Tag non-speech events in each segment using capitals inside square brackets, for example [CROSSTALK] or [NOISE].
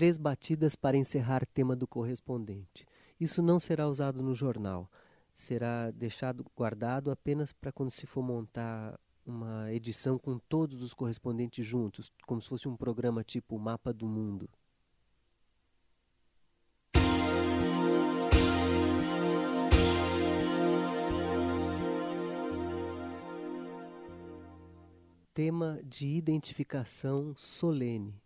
Três batidas para encerrar tema do correspondente. Isso não será usado no jornal. Será deixado guardado apenas para quando se for montar uma edição com todos os correspondentes juntos, como se fosse um programa tipo Mapa do Mundo. Tema de identificação solene.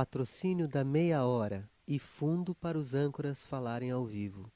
Patrocínio da meia hora e fundo para os âncoras falarem ao vivo.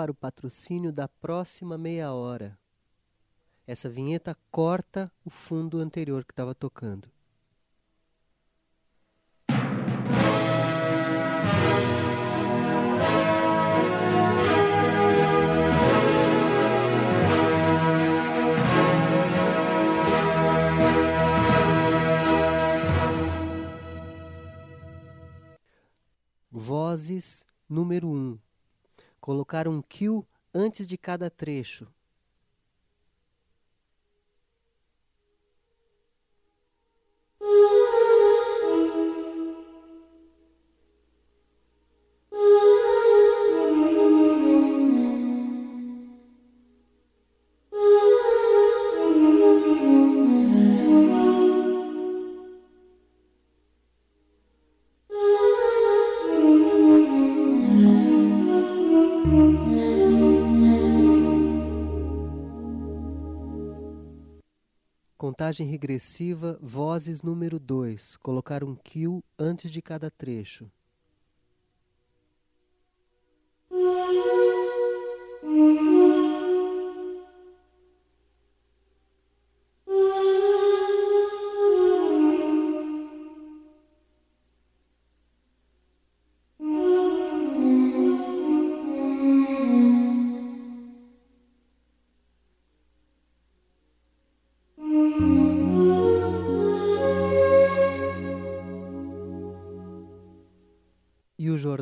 Para o patrocínio da próxima meia hora. Essa vinheta corta o fundo anterior que estava tocando. Vozes número 1. Um colocar um kill antes de cada trecho. [LAUGHS] Contagem regressiva, vozes número 2. Colocar um kill antes de cada trecho.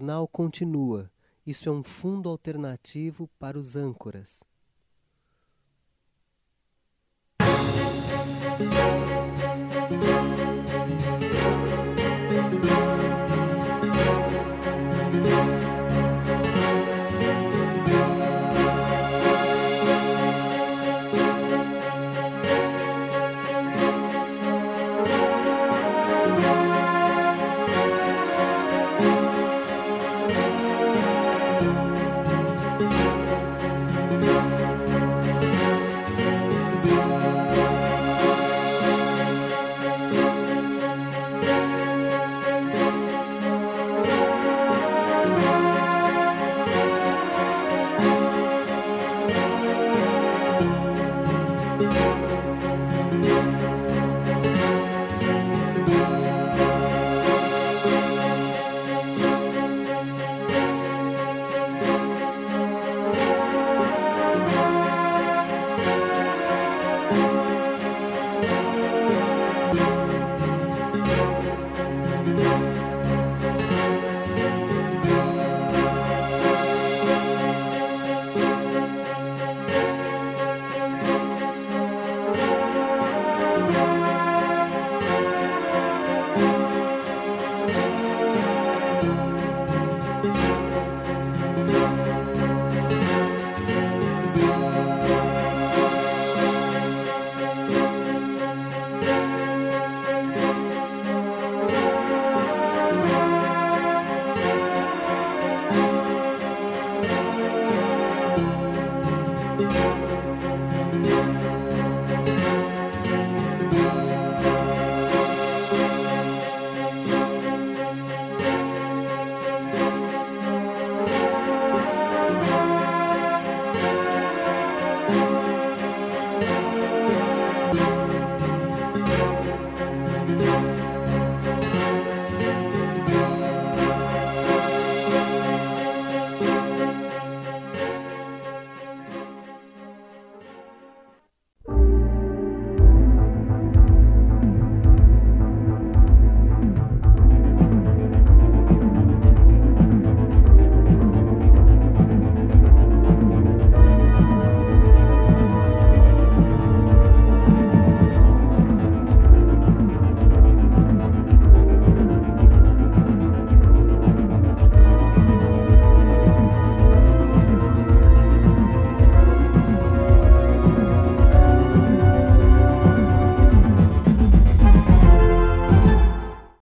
Jornal continua. Isso é um fundo alternativo para os âncoras.